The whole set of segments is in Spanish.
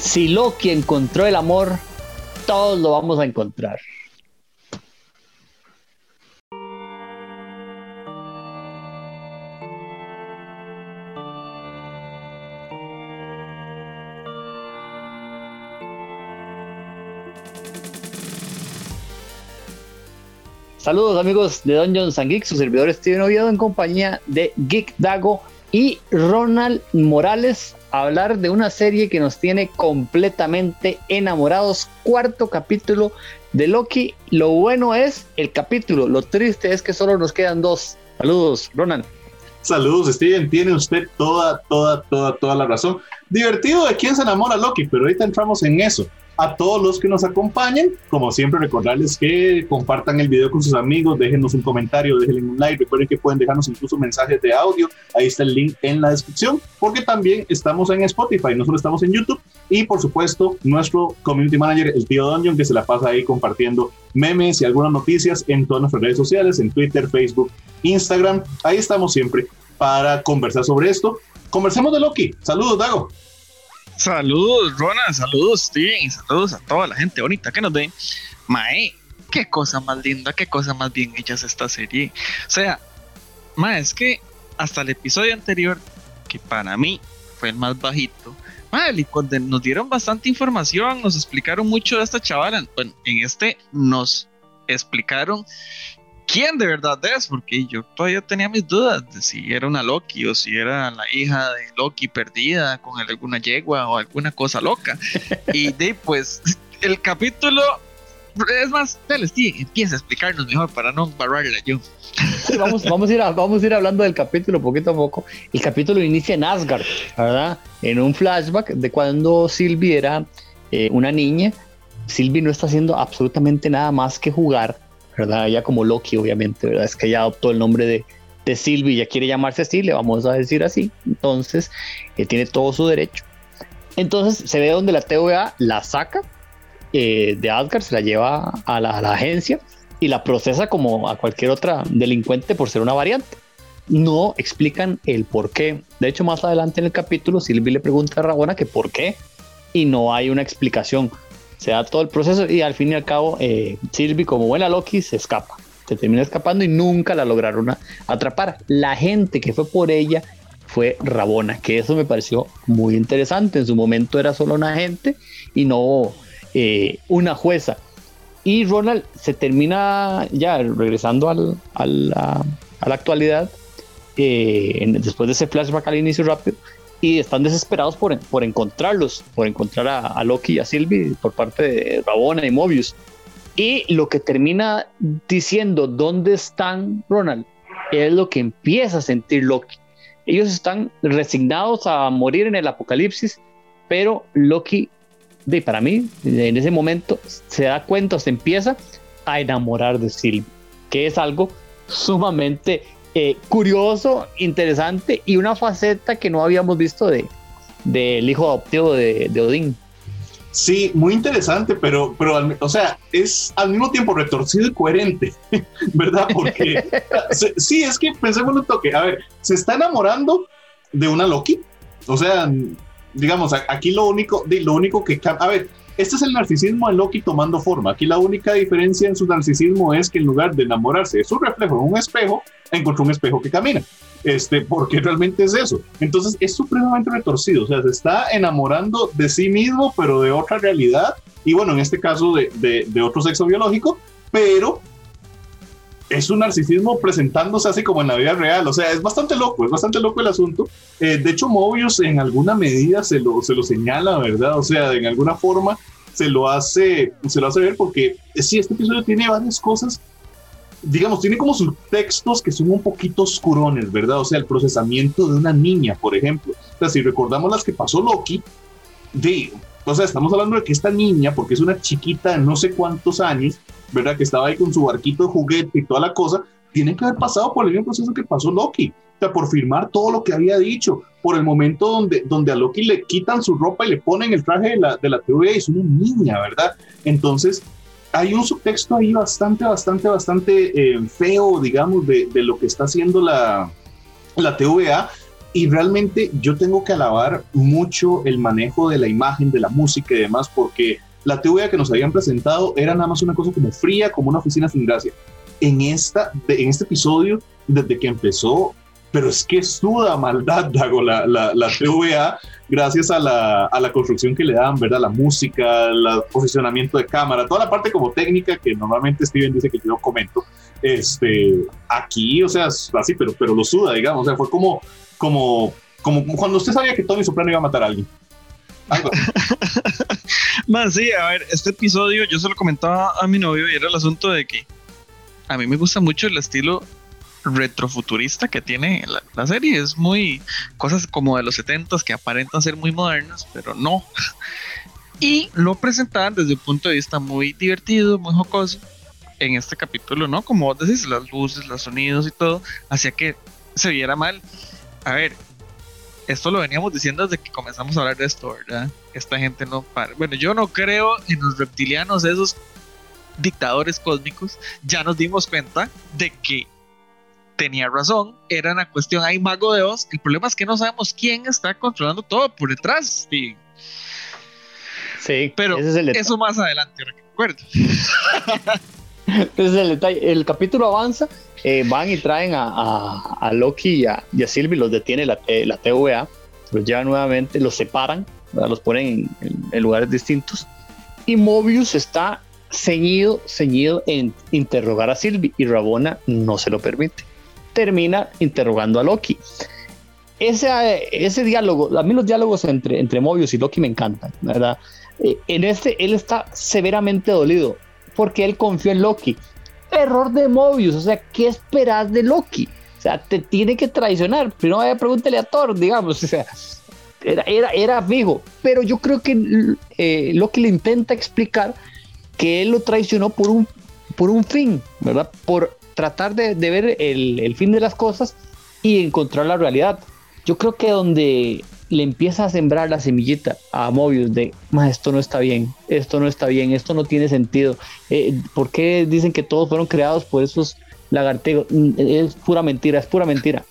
Si Loki encontró el amor, todos lo vamos a encontrar. Saludos amigos de Dungeons and Geeks, su servidor Steven Oviedo en compañía de Geek Dago y Ronald Morales hablar de una serie que nos tiene completamente enamorados. Cuarto capítulo de Loki. Lo bueno es el capítulo, lo triste es que solo nos quedan dos. Saludos, Ronald. Saludos, Steven. Tiene usted toda, toda, toda, toda la razón. Divertido de quién se enamora Loki, pero ahorita entramos en eso a todos los que nos acompañen. Como siempre, recordarles que compartan el video con sus amigos, déjenos un comentario, déjenle un like. Recuerden que pueden dejarnos incluso mensajes de audio. Ahí está el link en la descripción, porque también estamos en Spotify, no solo estamos en YouTube. Y por supuesto, nuestro community manager, el tío Dungeon, que se la pasa ahí compartiendo memes y algunas noticias en todas nuestras redes sociales, en Twitter, Facebook, Instagram. Ahí estamos siempre para conversar sobre esto. Conversemos de Loki. Saludos, Dago. Saludos, Ronald, saludos, Steven, saludos a toda la gente bonita que nos ven. Mae, qué cosa más linda, qué cosa más bien hecha es esta serie. O sea, mae, es que hasta el episodio anterior, que para mí fue el más bajito, mae, nos dieron bastante información, nos explicaron mucho de esta chavala. Bueno, en este nos explicaron quién de verdad es, porque yo todavía tenía mis dudas de si era una Loki o si era la hija de Loki perdida con alguna yegua o alguna cosa loca. y de pues el capítulo es más, dale, sí, empieza a explicarnos mejor para no barrarla yo. vamos, vamos, a ir vamos a ir hablando del capítulo poquito a poco. El capítulo inicia en Asgard, ¿verdad? En un flashback de cuando Sylvie era eh, una niña. Sylvie no está haciendo absolutamente nada más que jugar ¿verdad? Ella como Loki, obviamente, ¿verdad? Es que ella adoptó el nombre de, de Sylvie, ya quiere llamarse así, le vamos a decir así. Entonces, él tiene todo su derecho. Entonces, se ve donde la TVA la saca eh, de Asgard, se la lleva a la, agencia y la procesa como a cualquier otra delincuente por ser una variante. No explican el por qué. De hecho, más adelante en el capítulo, Sylvie le pregunta a Rabona que por qué y no hay una explicación se da todo el proceso y al fin y al cabo eh, Sylvie como buena Loki se escapa, se termina escapando y nunca la lograron atrapar. La gente que fue por ella fue Rabona, que eso me pareció muy interesante. En su momento era solo una agente y no eh, una jueza. Y Ronald se termina ya regresando al, a la actualidad, eh, después de ese flashback al inicio rápido, y están desesperados por, por encontrarlos, por encontrar a, Loki y a Sylvie por parte de Rabona y Mobius. Y lo que termina diciendo dónde están Ronald es lo que empieza a sentir Loki. Ellos están resignados a morir en el apocalipsis, pero Loki, de, para mí, en ese momento se da cuenta, se empieza a enamorar de Sylvie, que es algo sumamente eh, curioso, interesante y una faceta que no habíamos visto de del hijo adoptivo de, de, Odín. Sí, muy interesante, pero, pero, o sea, es al mismo tiempo retorcido y coherente, ¿verdad? Porque sí, es que pensemos un toque. A ver, se está enamorando de una Loki. O sea, digamos, aquí lo único, lo único que, a ver, este es el narcisismo de Loki tomando forma. Aquí la única diferencia en su narcisismo es que en lugar de enamorarse de su reflejo en un espejo, encontró un espejo que camina. Este, porque realmente es eso. Entonces es supremamente retorcido. O sea, se está enamorando de sí mismo, pero de otra realidad. Y bueno, en este caso de, de, otro sexo biológico, pero es un narcisismo presentándose así como en la vida real. O sea, es bastante loco, es bastante loco el asunto. Eh, de hecho, Mobius en alguna medida se lo, se lo señala, ¿verdad? O sea, en alguna forma se lo hace, se lo hace ver porque eh, sí, este episodio tiene varias cosas, digamos, tiene como subtextos que son un poquito oscurones, ¿verdad? O sea, el procesamiento de una niña, por ejemplo. O sea, si recordamos las que pasó Loki, de, o sea, estamos hablando de que esta niña, porque es una chiquita de no sé cuántos años, ¿verdad? Que estaba ahí con su barquito de juguete y toda la cosa, tiene que haber pasado por el mismo proceso que pasó Loki. O sea, por firmar todo lo que había dicho, por el momento donde, donde a Loki le quitan su ropa y le ponen el traje de la, de la TVA y es una niña, ¿verdad? Entonces, hay un subtexto ahí bastante, bastante, bastante eh, feo, digamos, de, de, lo que está haciendo la, la TVA, y realmente yo tengo que alabar mucho el manejo de la imagen, de la música y demás, porque la TVA que nos habían presentado era nada más una cosa como fría, como una oficina sin gracia. En, esta, en este episodio, desde que empezó, pero es que suda maldad, Dago, la, la, la TVA, gracias a la, a la, construcción que le dan, ¿verdad? La música, el posicionamiento de cámara, toda la parte como técnica que normalmente Steven dice que yo comento. Este, aquí, o sea, así, pero, pero lo suda, digamos, o sea, fue como, como, como cuando usted sabía que Tony Soprano iba a matar a alguien. Más sí, a ver, este episodio yo se lo comentaba a mi novio y era el asunto de que a mí me gusta mucho el estilo retrofuturista que tiene la, serie. Es muy cosas como de los 70 que aparentan ser muy modernas, pero no. Y lo presentaban desde un punto de vista muy divertido, muy jocoso. En este capítulo, ¿no? Como vos decís, las luces, los sonidos y todo, hacía que se viera mal. A ver, esto lo veníamos diciendo desde que comenzamos a hablar de esto, ¿verdad? Esta gente no para. Bueno, yo no creo en los reptilianos, esos dictadores cósmicos. Ya nos dimos cuenta de que tenía razón, era una cuestión, hay mago de Oz, el problema es que no sabemos quién está controlando todo por detrás, Sí, pero eso más adelante, recuerdo. Ese es el detalle. El capítulo avanza, eh, van y traen a, Loki y a, y Sylvie, los detiene la, la TVA, los llevan nuevamente, los separan, los ponen en, lugares distintos. Y Mobius está ceñido, ceñido en interrogar a Sylvie y Rabona no se lo permite termina interrogando a Loki. Ese, ese diálogo, a mí los diálogos entre, entre Mobius y Loki me encantan, ¿verdad? Eh, en este, él está severamente dolido porque él confió en Loki. Error de Mobius, o sea, ¿qué esperas de Loki? O sea, te tiene que traicionar. Primero vaya, pregúntele a Thor, digamos, o sea, era, era, era fijo. Pero yo creo que eh, Loki le intenta explicar que él lo traicionó por un, por un fin, ¿verdad? Por tratar de, ver el, fin de las cosas y encontrar la realidad. Yo creo que donde le empieza a sembrar la semillita a Mobius de, esto no está bien, esto no está bien, esto no tiene sentido. Eh, ¿Por qué dicen que todos fueron creados por esos lagartejos? Mm, es pura mentira, es pura mentira.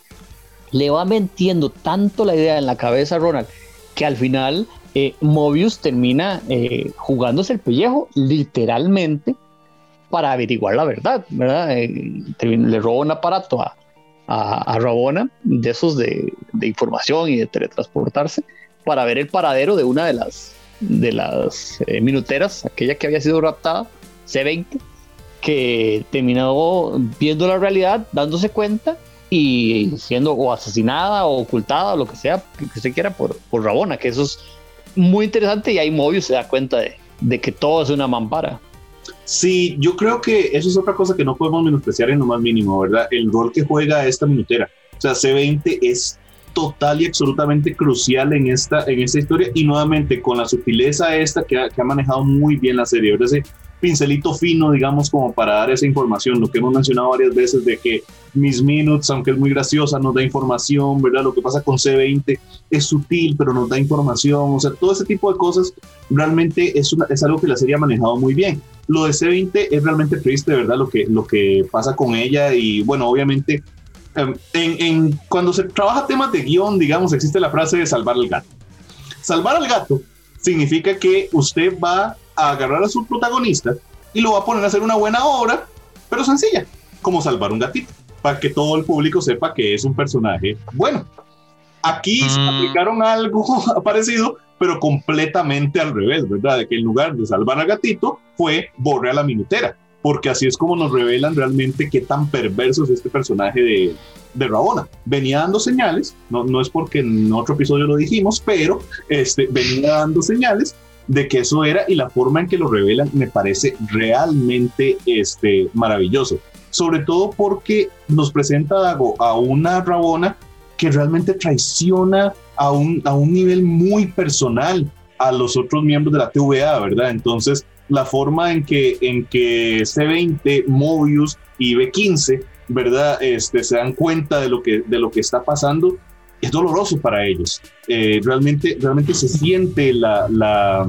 Le va mentiendo tanto la idea en la cabeza a Ronald que al final eh, Mobius termina eh, jugándose el pellejo, literalmente, para averiguar la verdad, ¿verdad? Eh, le roba un aparato a, a, Rabona de esos de, información y de teletransportarse para ver el paradero de una de las, de las eh, minuteras, aquella que había sido raptada, C20, que terminó viendo la realidad, dándose cuenta y siendo o asesinada o ocultada lo que sea que usted quiera por, por Rabona, que eso es muy interesante y ahí Mobius se da cuenta de, de que todo es una mampara. Sí, yo creo que eso es otra cosa que no podemos menospreciar en lo más mínimo, ¿verdad? El rol que juega esta minutera. O sea, C20 es total y absolutamente crucial en esta, en esta historia y nuevamente con la sutileza esta que ha, que ha manejado muy bien la serie, ¿verdad? Ese pincelito fino, digamos, como para dar esa información, lo que hemos mencionado varias veces de que Miss Minutes, aunque es muy graciosa, nos da información, ¿verdad? Lo que pasa con C20 es sutil, pero nos da información, o sea, todo ese tipo de cosas realmente es, es algo que la serie ha manejado muy bien. Lo de C20 es realmente triste, ¿verdad? Lo que, lo que pasa con ella y bueno, obviamente em, en, cuando se trabaja temas de guion, digamos, existe la frase de salvar al gato. Salvar al gato significa que usted va a agarrar a su protagonista y lo va a poner a hacer una buena obra, pero sencilla, como salvar un gatito, para que todo el público sepa que es un personaje bueno. Aquí se mm. aplicaron algo parecido, pero completamente al revés, ¿verdad? De que en lugar de salvar al gatito, fue borre a la minutera, porque así es como nos revelan realmente qué tan perverso es este personaje de, de Rabona. Venía dando señales, no, no es porque en otro episodio lo dijimos, pero este, venía dando señales de que eso era y la forma en que lo revelan me parece realmente este, maravilloso. Sobre todo porque nos presenta a una Rabona que realmente traiciona a un, a un nivel muy personal a los otros miembros de la TVA, ¿verdad? Entonces, la forma en que, en que C20, Mobius y B15, ¿verdad? Este, se dan cuenta de lo que, de lo que está pasando, es doloroso para ellos. Eh, realmente, realmente se siente la, la,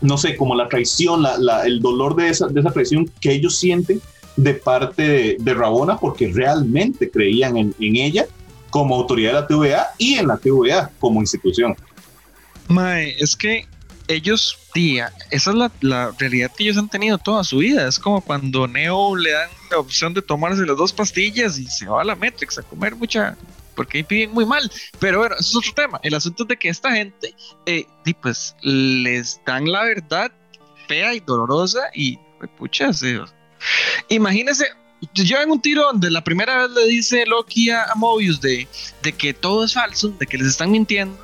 no sé, como la traición, la, el dolor de esa, de esa traición que ellos sienten de parte de, de Rabona porque realmente creían en, en ella como autoridad de la TVA y en la TVA como institución. Mae, es que ellos, tía, esa es la, realidad que ellos han tenido toda su vida. Es como cuando Neo le dan la opción de tomarse las dos pastillas y se va a la Matrix a comer mucha. Porque ahí piden muy mal. Pero bueno, eso es otro tema. El asunto es de que esta gente, eh, pues, les dan la verdad fea y dolorosa y, pucha, sí. Imagínense, yo en un tiro donde la primera vez le dice Loki a, a Mobius de, de que todo es falso, de que les están mintiendo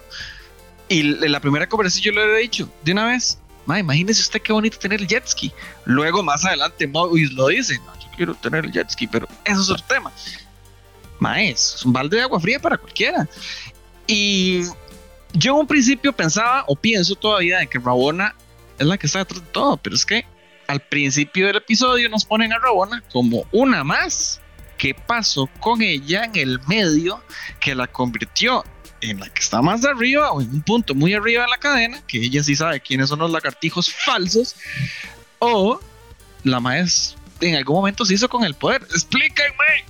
y la primera conversación yo le he dicho de una vez, ma, imagínese usted qué bonito tener el jet ski. Luego más adelante Mobius lo dice, no, yo quiero tener el jet ski, pero eso es otro tema. Ma, es un balde de agua fría para cualquiera. Y yo en un principio pensaba o pienso todavía de que Rabona es la que está detrás de todo, pero es que al principio del episodio nos ponen a Rabona como una más. ¿Qué pasó con ella en el medio que la convirtió en la que está más arriba o en un punto muy arriba de la cadena, que ella sí sabe quiénes son los lagartijos falsos, o la maestra en algún momento se hizo con el poder. Explíquenme.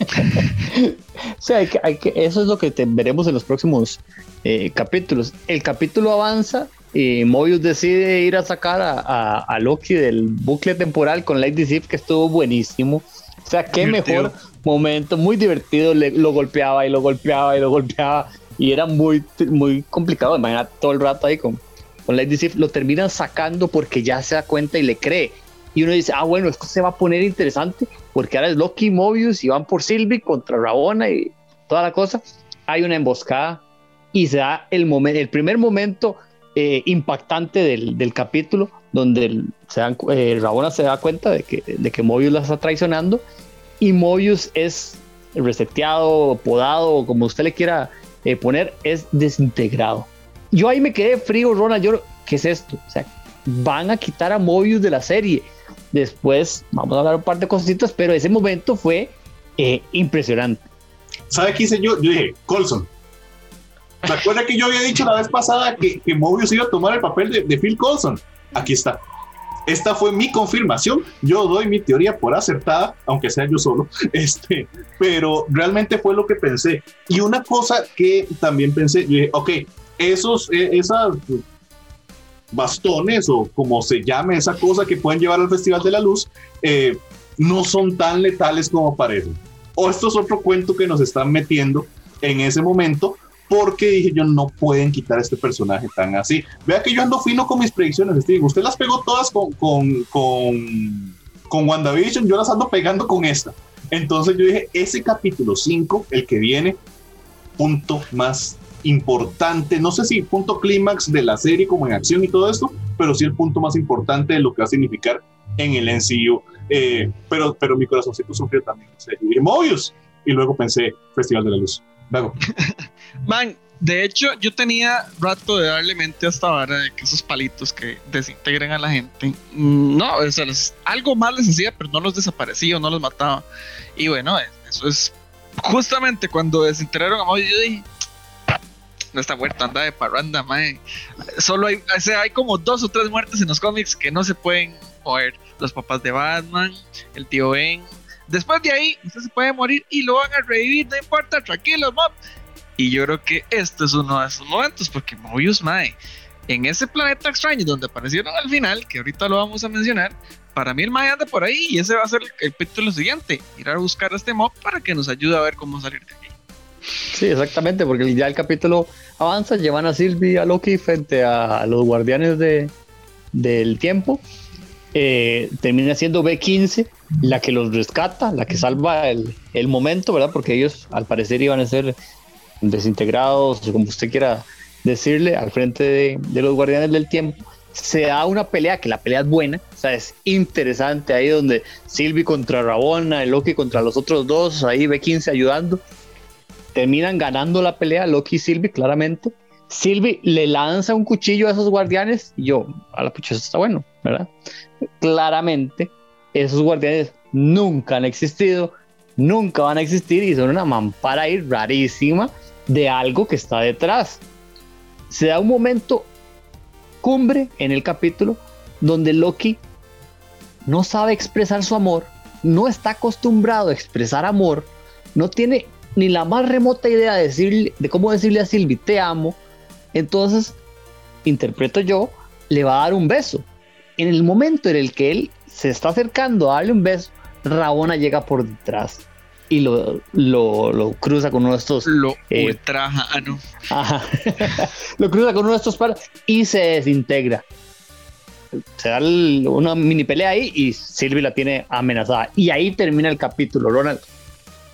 o sea, hay que, eso es lo que veremos en los próximos eh, capítulos. El capítulo avanza y Mobius decide ir a sacar a, a, a Loki del bucle temporal con Lady Sif, que estuvo buenísimo. O sea, qué mejor momento, muy divertido, le, lo golpeaba y lo golpeaba y lo golpeaba y era muy, muy complicado, imagínate todo el rato ahí con, con Lady Sif, lo terminan sacando porque ya se da cuenta y le cree. Y uno dice, ah, bueno, esto se va a poner interesante porque ahora es Loki y Mobius y van por Sylvie contra Rabona y toda la cosa. Hay una emboscada y se da el, momento, el primer momento eh, impactante del, del, capítulo donde se eh, Rabona se da cuenta de que, de que Mobius la está traicionando y Mobius es reseteado, podado, como usted le quiera eh, poner, es desintegrado. Yo ahí me quedé frío, Ronald. Yo, ¿qué es esto? O sea, van a quitar a Mobius de la serie. Después vamos a hablar un par de cositas, pero ese momento fue impresionante. ¿Sabe qué hice yo? Yo dije, Colson. ¿Se acuerda que yo había dicho la vez pasada que, que Mobius iba a tomar el papel de, de Phil Colson? Aquí está. Esta fue mi confirmación. Yo doy mi teoría por acertada, aunque sea yo solo, este, pero realmente fue lo que pensé. Y una cosa que también pensé, dije, ok, esos, eh, esas bastones o como se llame esa cosa que pueden llevar al Festival de la Luz, eh, no son tan letales como parecen. O esto es otro cuento que nos están metiendo en ese momento, porque dije yo, no pueden quitar a este personaje tan así. Vea que yo ando fino con mis predicciones, Steven. Usted las pegó todas con, con, con, con WandaVision, yo las ando pegando con esta. Entonces yo dije, ese capítulo 5, el que viene, punto más importante, no sé si punto clímax de la serie como en acción y todo esto, pero sí el punto más importante de lo que va a significar en el NCU. Eh, pero, pero mi corazoncito sufrió también. O sea, dije. Y luego pensé, Festival de la Luz. Man, de hecho, yo tenía rato de darle mente a esta de que esos palitos que desintegren a la gente, no, o sea, algo más les hacía, pero no los desaparecía o no los mataba. Y bueno, eso es justamente cuando desintegraron a Mobius, yo dije, no está muerto, anda de parranda, mae. Solo hay, o sea, hay como dos o tres muertes en los cómics que no se pueden mover. Los papás de Batman, el tío Ben. Después de ahí, usted se puede morir y lo van a revivir, no importa, tranquilo, mob. Y yo creo que este es uno de esos momentos, porque Mobius, mae, en ese planeta extraño donde aparecieron al final, que ahorita lo vamos a mencionar, para mí el mae anda por ahí y ese va a ser el capítulo siguiente, ir a buscar a este mob para que nos ayude a ver cómo salir de aquí. Sí, exactamente, porque ya el capítulo avanza, llevan a Sylvie a Loki frente a los guardianes de, del tiempo. Eh, termina siendo B15 la que los rescata, la que salva el, el, momento, ¿verdad? Porque ellos al parecer iban a ser desintegrados, como usted quiera decirle, al frente de, de los guardianes del tiempo. Se da una pelea, que la pelea es buena, o sea, es interesante ahí donde Sylvie contra Rabona, Loki contra los otros dos, ahí B15 ayudando terminan ganando la pelea Loki y Sylvie, claramente. Sylvie le lanza un cuchillo a esos guardianes y yo, a la pucha, eso está bueno, ¿verdad? Claramente, esos guardianes nunca han existido, nunca van a existir y son una mampara ahí rarísima de algo que está detrás. Se da un momento cumbre en el capítulo donde Loki no sabe expresar su amor, no está acostumbrado a expresar amor, no tiene ni la más remota idea de, decirle, de cómo decirle a Silvi te amo, entonces, interpreto yo, le va a dar un beso. En el momento en el que él se está acercando a darle un beso, Rabona llega por detrás y lo, lo, cruza con uno de estos. Lo eh, ultraja, ah, no. lo cruza con uno de estos palos y se desintegra. Se da una mini pelea ahí y Sylvie la tiene amenazada. Y ahí termina el capítulo, Ronald.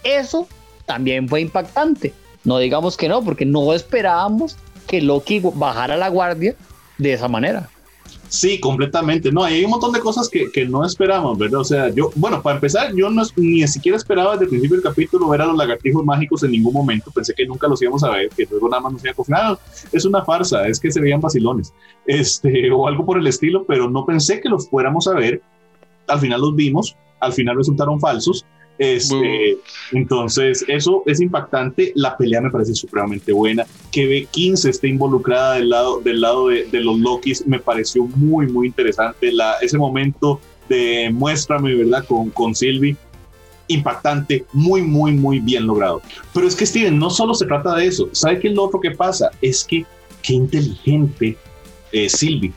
Eso también fue impactante. No digamos que no, porque no esperábamos que Loki bajara la guardia de esa manera. Sí, completamente. No, hay un montón de cosas que, que, no esperamos, ¿verdad? O sea, yo, bueno, para empezar, yo no, ni siquiera esperaba desde el principio del capítulo ver a los lagartijos mágicos en ningún momento. Pensé que nunca los íbamos a ver, que luego nada más nos iba a confirmar. es una farsa, es que se veían vacilones, este, o algo por el estilo, pero no pensé que los fuéramos a ver. Al final los vimos, al final resultaron falsos este, entonces, eso es impactante. La pelea me parece supremamente buena. Que B15 esté involucrada del lado, del lado de, los Lokis me pareció muy, muy interesante. La, ese momento de muéstrame, ¿verdad? Con, con Sylvie. Impactante, muy, muy, muy bien logrado. Pero es que, Steven, no solo se trata de eso. ¿Sabe qué es lo otro que pasa? Es que qué inteligente es Sylvie.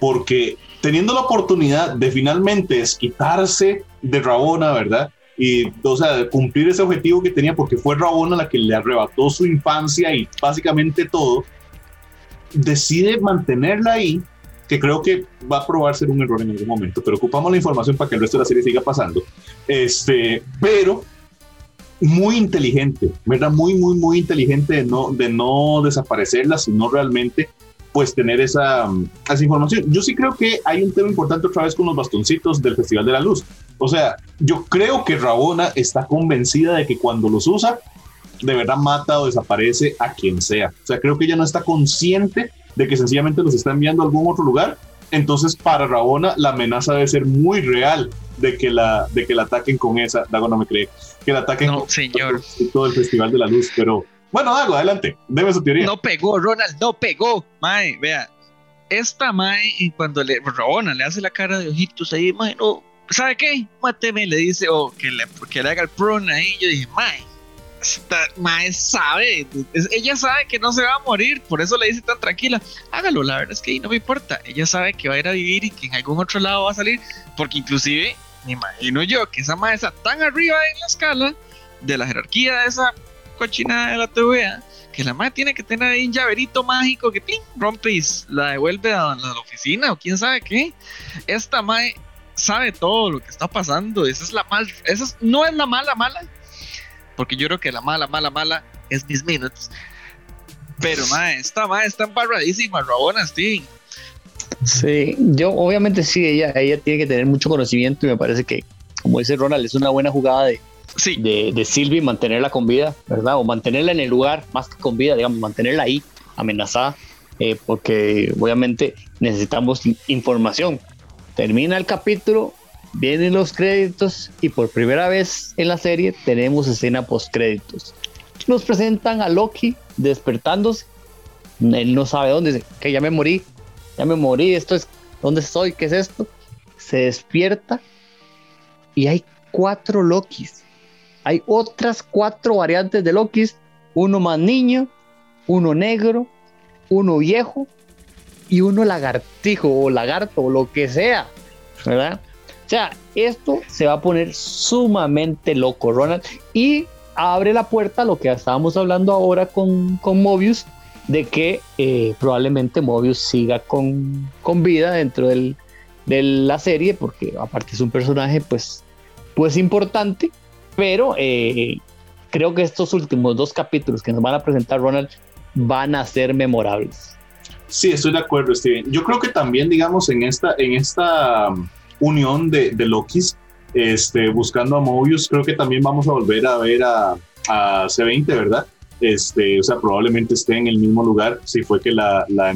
Porque teniendo la oportunidad de finalmente quitarse de Rabona, ¿verdad? Y, o sea, cumplir ese objetivo que tenía, porque fue Rabona la que le arrebató su infancia y básicamente todo, decide mantenerla ahí, que creo que va a probar ser un error en algún momento, pero ocupamos la información para que el resto de la serie siga pasando. Este, pero muy inteligente, ¿verdad? Muy, muy, muy inteligente de no, de no desaparecerla, sino realmente pues tener esa, esa información. Yo sí creo que hay un tema importante otra vez con los bastoncitos del Festival de la Luz. O sea, yo creo que Rabona está convencida de que cuando los usa, de verdad mata o desaparece a quien sea. O sea, creo que ella no está consciente de que sencillamente los está enviando a algún otro lugar. Entonces, para Rabona, la amenaza debe ser muy real de que la, de que la ataquen con esa. Dago no me cree. Que la ataquen con señor. todo el Festival de la Luz. Pero bueno, Dago, adelante, deme su teoría. No pegó, Ronald, no pegó. Mae, vea, esta Mae, cuando le, Rabona le hace la cara de ojitos ahí, Mae, no, ¿sabe qué? Máteme, le dice, o que le, que le haga el prone ahí. Yo dije, Mae, esta Mae sabe, ella sabe que no se va a morir, por eso le dice tan tranquila, hágalo, la verdad es que no me importa, ella sabe que va a ir a vivir y que en algún otro lado va a salir, porque inclusive, me imagino yo que esa Mae está tan arriba en la escala de la jerarquía de esa cochina de la TVA, que la madre tiene que tener ahí un llaverito mágico que ¡ping! rompe y la devuelve a la, oficina o quién sabe qué. Esta madre sabe todo lo que está pasando. Esa es la mal, esa no es la mala mala, porque yo creo que la mala mala mala es Miss Minutes. Pero madre, esta madre está embarradísima, Rabona Steven. Sí, yo obviamente sí, ella, ella tiene que tener mucho conocimiento y me parece que, como dice Ronald, es una buena jugada de, de, de Sylvie, mantenerla con vida, ¿verdad? O mantenerla en el lugar, más que con vida, digamos, mantenerla ahí, amenazada, eh, porque obviamente necesitamos información. Termina el capítulo, vienen los créditos y por primera vez en la serie tenemos escena post créditos. Nos presentan a Loki despertándose. Él no sabe dónde, que ya me morí, ya me morí, esto es, ¿dónde estoy? ¿Qué es esto? Se despierta y hay cuatro Lokis hay otras cuatro variantes de Lokis, uno más niño, uno negro, uno viejo y uno lagartijo o lagarto o lo que sea, ¿verdad? O sea, esto se va a poner sumamente loco, Ronald, y abre la puerta a lo que estábamos hablando ahora con, con Mobius, de que eh, probablemente Mobius siga con, con vida dentro del, de la serie, porque aparte es un personaje pues, pues importante, pero eh, creo que estos últimos dos capítulos que nos van a presentar Ronald van a ser memorables. Sí, estoy de acuerdo, Steven. Yo creo que también, digamos, en esta, en esta um, unión de, de Lokis, este, buscando a Mobius, creo que también vamos a volver a ver a, a C20, ¿verdad? Este, o sea, probablemente esté en el mismo lugar, si fue que la, la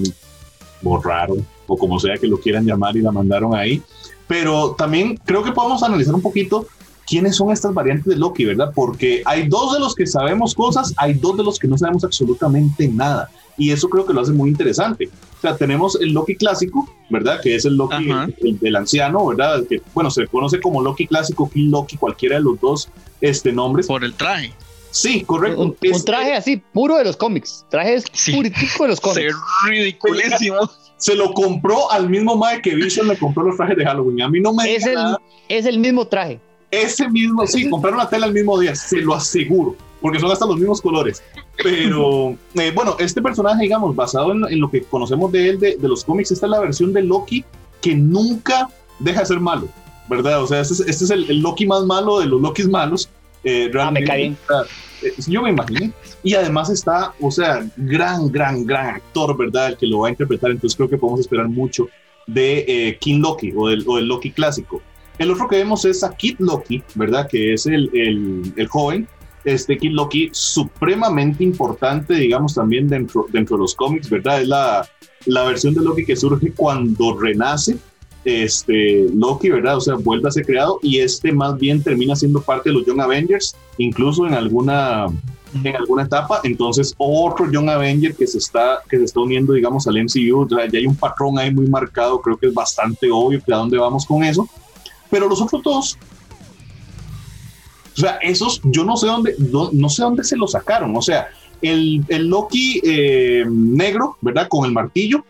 borraron o como sea que lo quieran llamar y la mandaron ahí. Pero también creo que podemos analizar un poquito quiénes son estas variantes de Loki, ¿verdad? Porque hay dos de los que sabemos cosas, hay dos de los que no sabemos absolutamente nada. Y eso creo que lo hace muy interesante. O sea, tenemos el Loki clásico, ¿verdad? Que es el Loki el, anciano, ¿verdad? Que, bueno, se conoce como Loki clásico, King Loki, cualquiera de los dos este, nombres. Por el traje. Sí, correcto. Un, traje así, puro de los cómics. Traje es sí. de los cómics. ridiculísimo. Se lo compró al mismo Mike que Vision le compró los trajes de Halloween. A mí no me es el, es el mismo traje. Ese mismo, sí, compraron la tela el mismo día, se lo aseguro, porque son hasta los mismos colores. Pero eh, bueno, este personaje, digamos, basado en, lo que conocemos de él, de, los cómics, esta es la versión de Loki que nunca deja de ser malo, ¿verdad? O sea, este es, este es el, Loki más malo de los Lokis malos. Eh, ah, me cae eh, yo me imaginé. Y además está, o sea, gran, gran, gran actor, ¿verdad? El que lo va a interpretar. Entonces creo que podemos esperar mucho de King Loki o del, o del Loki clásico. El otro que vemos es a Kid Loki, ¿verdad? Que es el, el, el joven. Este Kid Loki, supremamente importante, digamos, también dentro, dentro de los cómics, ¿verdad? Es la, la versión de Loki que surge cuando renace este Loki, ¿verdad? O sea, vuelve a ser creado y este más bien termina siendo parte de los Young Avengers, incluso en alguna en alguna etapa, entonces otro Young Avenger que se está que se está uniendo, digamos, al MCU, ya hay un patrón ahí muy marcado, creo que es bastante obvio que a dónde vamos con eso. Pero los otros dos, o sea, esos yo no sé dónde, no, sé dónde se los sacaron. O sea, el, el Loki eh, negro, ¿verdad? Con el martillo.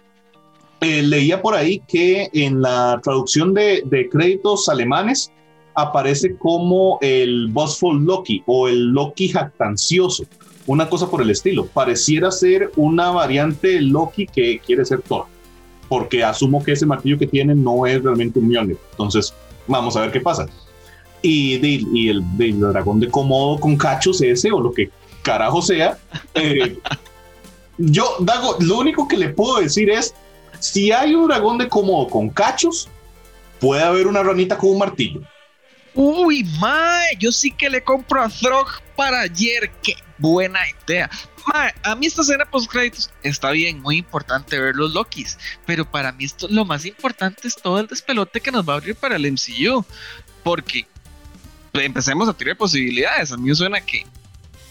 Eh, leía por ahí que en la traducción de, de, créditos alemanes aparece como el Bossful Loki o el Loki jactancioso, una cosa por el estilo. Pareciera ser una variante Loki que quiere ser Thor, porque asumo que ese martillo que tiene no es realmente un Mjolnir. Entonces, Vamos a ver qué pasa. Y, el, dragón de Komodo con cachos ese o lo que carajo sea. Eh, yo, Dago, lo único que le puedo decir es, si hay un dragón de Komodo con cachos, puede haber una ranita con un martillo. Uy, mae, yo sí que le compro a Throg para ayer. Qué buena idea. Mae, a mí esta escena post créditos está bien, muy importante ver los Lokis, pero para mí esto lo más importante es todo el despelote que nos va a abrir para el MCU, porque empecemos a tener posibilidades. A mí me suena que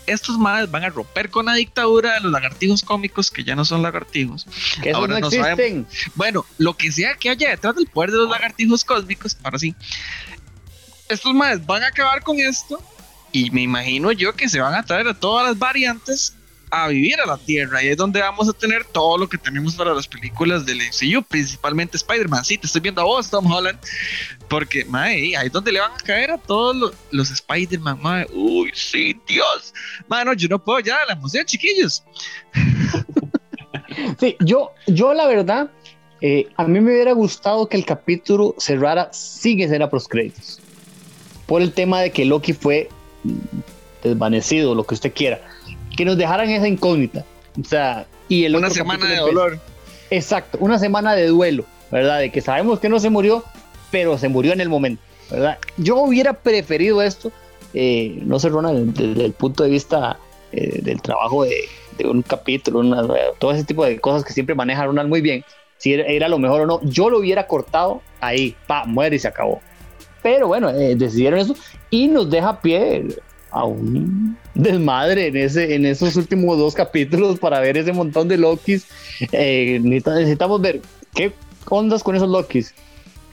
estos madres van a romper con la dictadura de los lagartijos cómicos que ya no son lagartijos. Que ahora no, existen. Bueno, lo que sea que haya detrás del poder de los lagartijos cósmicos, ahora sí, estos madres van a acabar con esto y me imagino yo que se van a traer a todas las variantes a vivir a la Tierra y es donde vamos a tener todo lo que tenemos para las películas del MCU, principalmente Spider-Man. Sí, te estoy viendo a vos, Tom Holland, porque mae, ahí es donde le van a caer a todos los, Spider-Man. Mae. Uy, sí, Dios. Mano, yo no puedo ya la emoción, chiquillos. Sí, yo, yo la verdad, eh, a mí me hubiera gustado que el capítulo cerrara sin escena post créditos por el tema de que Loki fue desvanecido, lo que usted quiera, que nos dejaran esa incógnita. O sea, y el una semana de dolor. Exacto, una semana de duelo, ¿verdad? De que sabemos que no se murió, pero se murió en el momento, ¿verdad? Yo hubiera preferido esto, eh, no sé, Ronald, desde el punto de vista eh, del trabajo de, un capítulo, todo ese tipo de cosas que siempre maneja Ronald muy bien, si era, lo mejor o no, yo lo hubiera cortado ahí, pa, muere y se acabó. Pero bueno, eh, decidieron eso y nos deja pie a un desmadre en, ese, en esos últimos dos capítulos para ver ese montón de Lokis. Eh, necesitamos ver qué ondas con esos Lokis.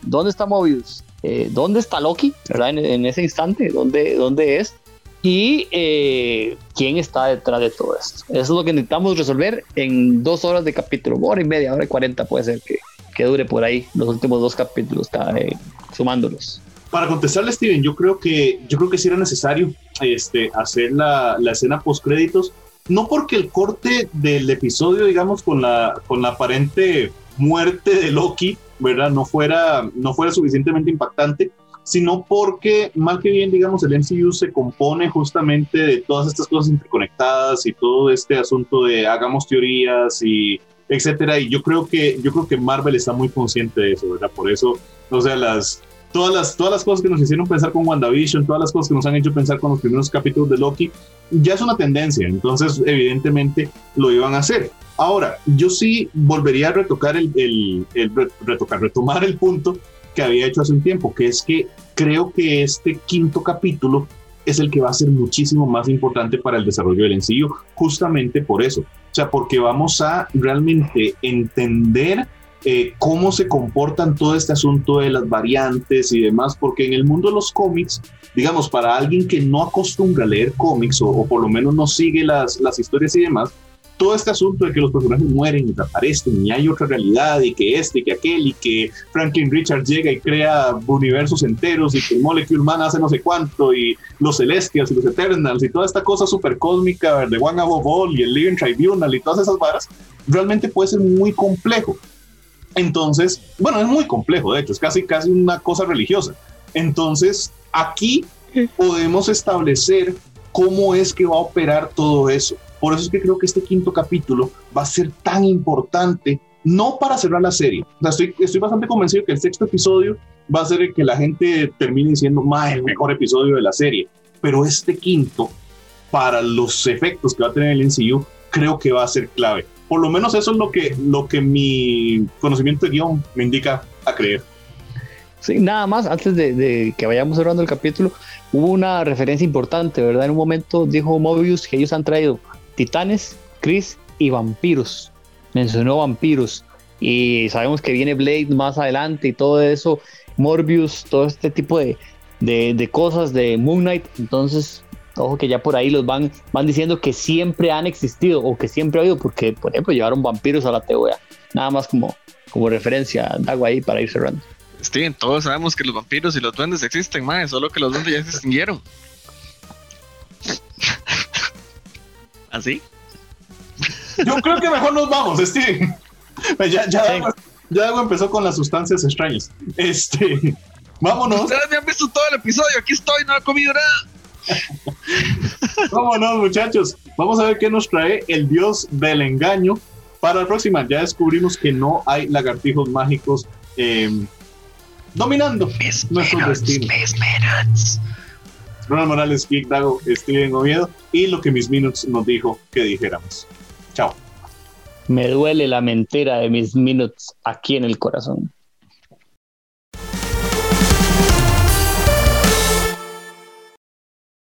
¿Dónde está Mobius? Eh, ¿Dónde está Loki? ¿verdad? En, ese instante, ¿dónde, dónde es? Y quién está detrás de todo esto. Eso es lo que necesitamos resolver en dos horas de capítulo, hora y media, hora y cuarenta puede ser que, que dure por ahí los últimos dos capítulos, sumándolos para contestarle, Steven, yo creo que yo creo que sí era necesario este, hacer la, la escena post créditos, no porque el corte del episodio, digamos, con la, con la aparente muerte de Loki, ¿verdad? No fuera, no fuera suficientemente impactante, sino porque, mal que bien, digamos, el MCU se compone justamente de todas estas cosas interconectadas y todo este asunto de hagamos teorías y etcétera. Y yo creo que, yo creo que Marvel está muy consciente de eso, ¿verdad? Por eso, o sea, las, todas las, todas las cosas que nos hicieron pensar con WandaVision, todas las cosas que nos han hecho pensar con los primeros capítulos de Loki, ya es una tendencia, entonces evidentemente lo iban a hacer. Ahora, yo sí volvería a retocar el, el, retocar, retomar el punto que había hecho hace un tiempo, que es que creo que este quinto capítulo es el que va a ser muchísimo más importante para el desarrollo del ensillo, justamente por eso. O sea, porque vamos a realmente entender eh, cómo se comportan todo este asunto de las variantes y demás, porque en el mundo de los cómics, digamos, para alguien que no acostumbra a leer cómics o, o por lo menos no sigue las, las historias y demás, todo este asunto de que los personajes mueren y desaparecen y hay otra realidad y que este y que aquel y que Franklin Richards llega y crea universos enteros y que Molecule Man hace no sé cuánto y los Celestials y los Eternals y toda esta cosa super cósmica de One Above All y el Living Tribunal y todas esas varas, realmente puede ser muy complejo. Entonces, bueno, es muy complejo, de hecho, es casi, casi una cosa religiosa. Entonces, aquí podemos establecer cómo es que va a operar todo eso por eso es que creo que este quinto capítulo va a ser tan importante, no para cerrar la serie. estoy, estoy bastante convencido que el sexto episodio va a ser el que la gente termine diciendo, más el mejor episodio de la serie. Pero este quinto, para los efectos que va a tener el MCU, creo que va a ser clave. Por lo menos eso es lo que, lo que mi conocimiento de guion me indica a creer. Sí, nada más, antes de, que vayamos cerrando el capítulo, hubo una referencia importante, ¿verdad? En un momento dijo Mobius que ellos han traído titanes, Chris y vampiros. Mencionó vampiros. Y sabemos que viene Blade más adelante y todo eso, Morbius, todo este tipo de, de, cosas de Moon Knight. Entonces, ojo que ya por ahí los van, van diciendo que siempre han existido o que siempre ha habido, porque por ejemplo llevaron vampiros a la teoría. Nada más como, como referencia, Dago ahí para ir cerrando. Steven, todos sabemos que los vampiros y los duendes existen, más, solo que los duendes ya se extinguieron. ¿Así? Yo creo que mejor nos vamos, Steven. Ya, ya, ya empezó con las sustancias extrañas. Este, vámonos. Ustedes me han visto todo el episodio, aquí estoy, no he comido nada. Vámonos, muchachos. Vamos a ver qué nos trae el dios del engaño para la próxima. Ya descubrimos que no hay lagartijos mágicos em, dominando nuestros destinos. Ronald Morales, Geek Dago, Steven Oviedo y lo que Miss Minutes nos dijo que dijéramos. Chao. Me duele la mentira de Miss Minutes aquí en el corazón.